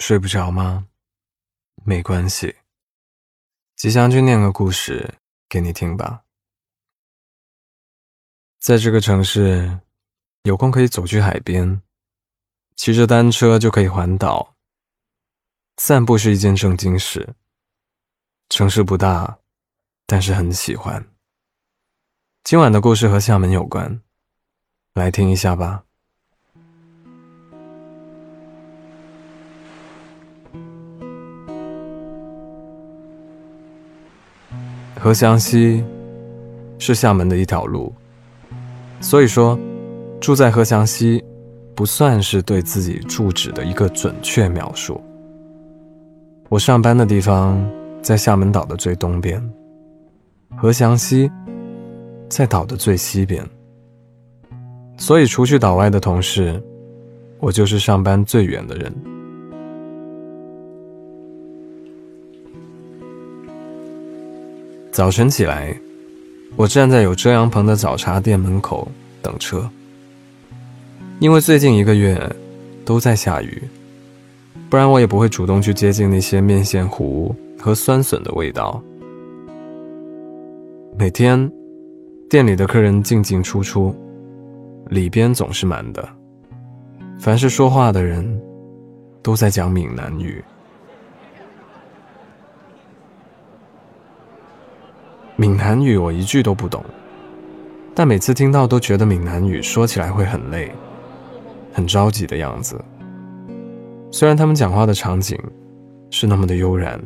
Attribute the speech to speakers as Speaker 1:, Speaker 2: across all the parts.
Speaker 1: 睡不着吗？没关系，吉祥君念个故事给你听吧。在这个城市，有空可以走去海边，骑着单车就可以环岛。散步是一件正经事。城市不大，但是很喜欢。今晚的故事和厦门有关，来听一下吧。荷祥溪是厦门的一条路，所以说住在荷祥溪不算是对自己住址的一个准确描述。我上班的地方在厦门岛的最东边，荷祥溪在岛的最西边，所以除去岛外的同事，我就是上班最远的人。早晨起来，我站在有遮阳棚的早茶店门口等车。因为最近一个月都在下雨，不然我也不会主动去接近那些面线糊和酸笋的味道。每天店里的客人进进出出，里边总是满的。凡是说话的人，都在讲闽南语。闽南语我一句都不懂，但每次听到都觉得闽南语说起来会很累、很着急的样子。虽然他们讲话的场景是那么的悠然。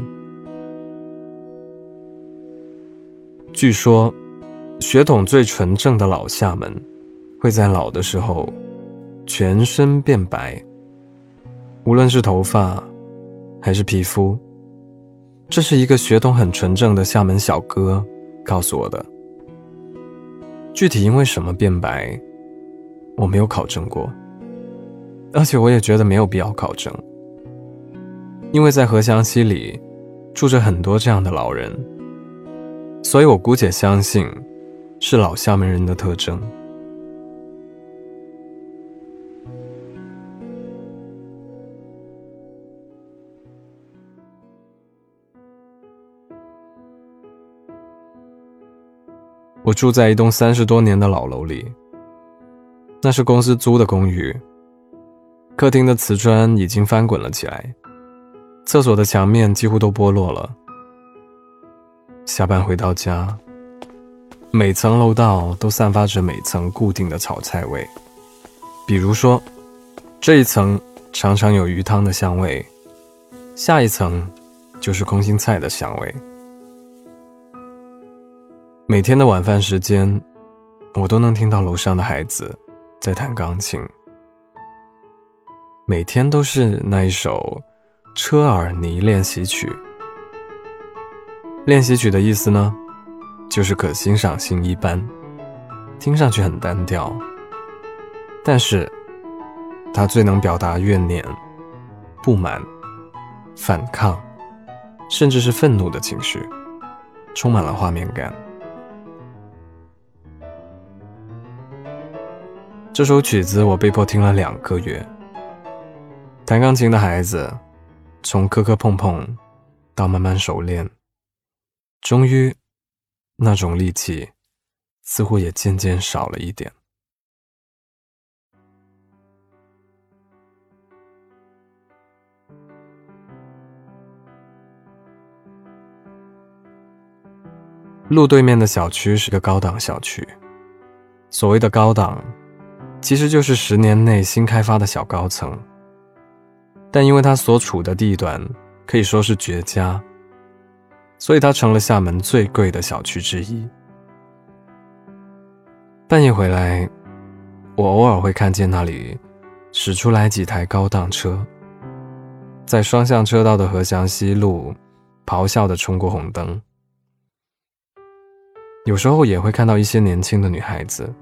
Speaker 1: 据说，血统最纯正的老厦门，会在老的时候全身变白，无论是头发还是皮肤。这是一个血统很纯正的厦门小哥。告诉我的，具体因为什么变白，我没有考证过，而且我也觉得没有必要考证，因为在荷香溪里住着很多这样的老人，所以我姑且相信是老厦门人的特征。我住在一栋三十多年的老楼里，那是公司租的公寓。客厅的瓷砖已经翻滚了起来，厕所的墙面几乎都剥落了。下班回到家，每层楼道都散发着每层固定的炒菜味，比如说，这一层常常有鱼汤的香味，下一层就是空心菜的香味。每天的晚饭时间，我都能听到楼上的孩子在弹钢琴。每天都是那一首《车尔尼练习曲》。练习曲的意思呢，就是可欣赏性一般，听上去很单调，但是它最能表达怨念、不满、反抗，甚至是愤怒的情绪，充满了画面感。这首曲子我被迫听了两个月。弹钢琴的孩子，从磕磕碰碰，到慢慢熟练，终于，那种力气，似乎也渐渐少了一点。路对面的小区是个高档小区，所谓的高档。其实就是十年内新开发的小高层，但因为它所处的地段可以说是绝佳，所以它成了厦门最贵的小区之一。半夜回来，我偶尔会看见那里驶出来几台高档车，在双向车道的河祥西路咆哮地冲过红灯。有时候也会看到一些年轻的女孩子。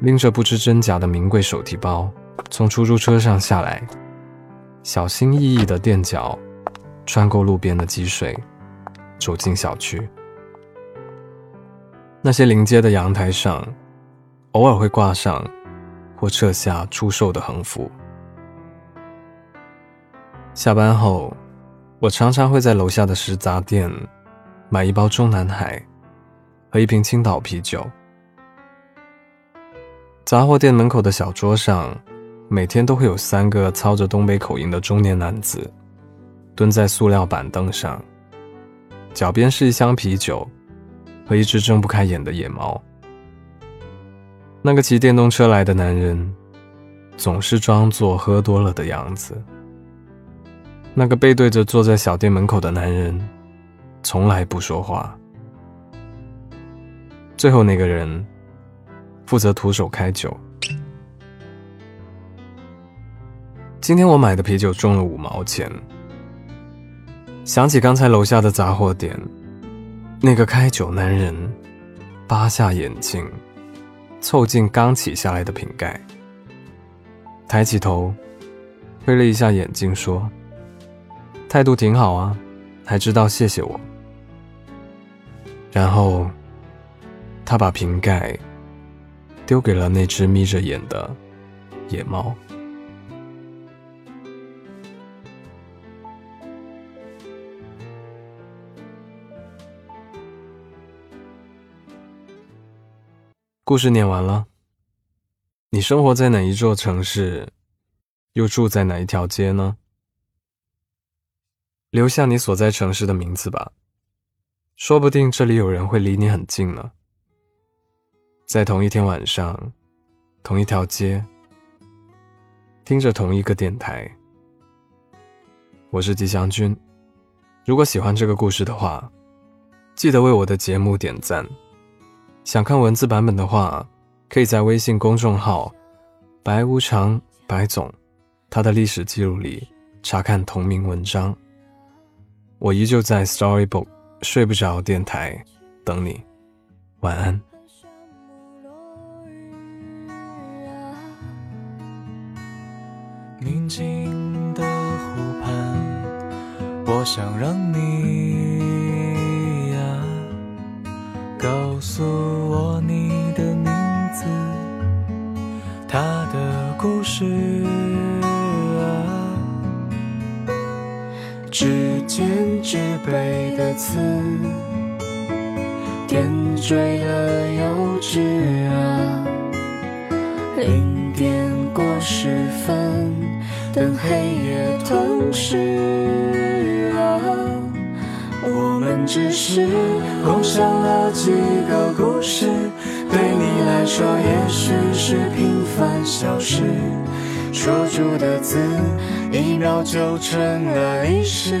Speaker 1: 拎着不知真假的名贵手提包，从出租车上下来，小心翼翼的垫脚，穿过路边的积水，走进小区。那些临街的阳台上，偶尔会挂上或撤下出售的横幅。下班后，我常常会在楼下的食杂店买一包中南海和一瓶青岛啤酒。杂货店门口的小桌上，每天都会有三个操着东北口音的中年男子，蹲在塑料板凳上，脚边是一箱啤酒和一只睁不开眼的野猫。那个骑电动车来的男人，总是装作喝多了的样子。那个背对着坐在小店门口的男人，从来不说话。最后那个人。负责徒手开酒。今天我买的啤酒重了五毛钱。想起刚才楼下的杂货店，那个开酒男人扒下眼镜，凑近刚起下来的瓶盖，抬起头，挥了一下眼睛，说：“态度挺好啊，还知道谢谢我。”然后，他把瓶盖。丢给了那只眯着眼的野猫。故事念完了。你生活在哪一座城市？又住在哪一条街呢？留下你所在城市的名字吧，说不定这里有人会离你很近呢。在同一天晚上，同一条街，听着同一个电台。我是吉祥君。如果喜欢这个故事的话，记得为我的节目点赞。想看文字版本的话，可以在微信公众号“白无常白总”他的历史记录里查看同名文章。我依旧在 Storybook 睡不着电台等你，晚安。
Speaker 2: 宁静的湖畔，我想让你呀，告诉我你的名字，他的故事啊，指尖纸背的刺，点缀的幼稚啊，零点过十分。等黑夜吞噬啊，我们只是共享了几个故事，对你来说也许是平凡小事。说出的字，一秒就成了历史。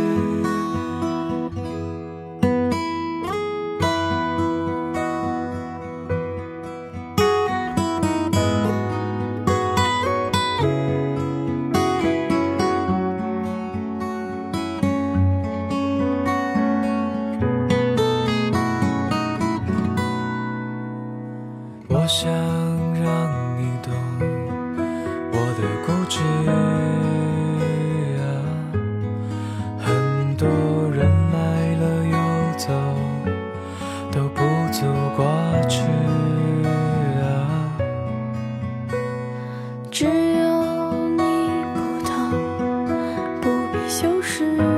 Speaker 2: 是。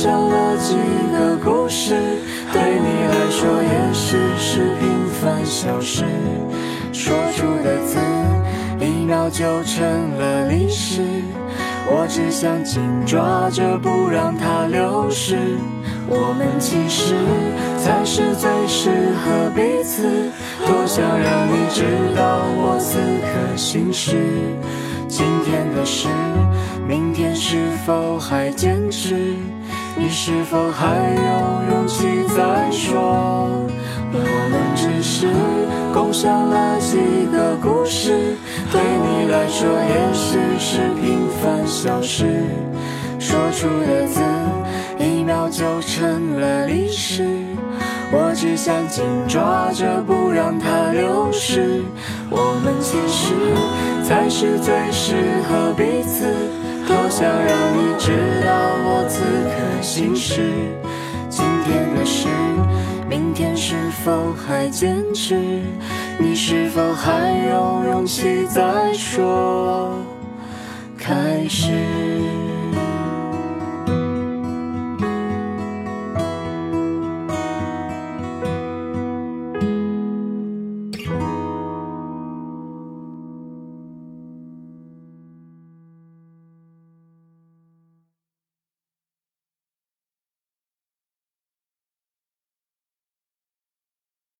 Speaker 2: 共享了几个故事，对你来说也许是平凡小事。说出的字，一秒就成了历史。我只想紧抓着不让它流逝。我们其实才是最适合彼此。多想让你知道我此刻心事。今天的事，明天是否还坚持？你是否还有勇气再说？我们只是共享了几个故事，对你来说也许是平凡小事。说出的字，一秒就成了历史。我只想紧抓着，不让它流逝。我们其实才是最适合彼此。多想让你知道我此刻心事。今天的事，明天是否还坚持？你是否还有勇气再说？开始。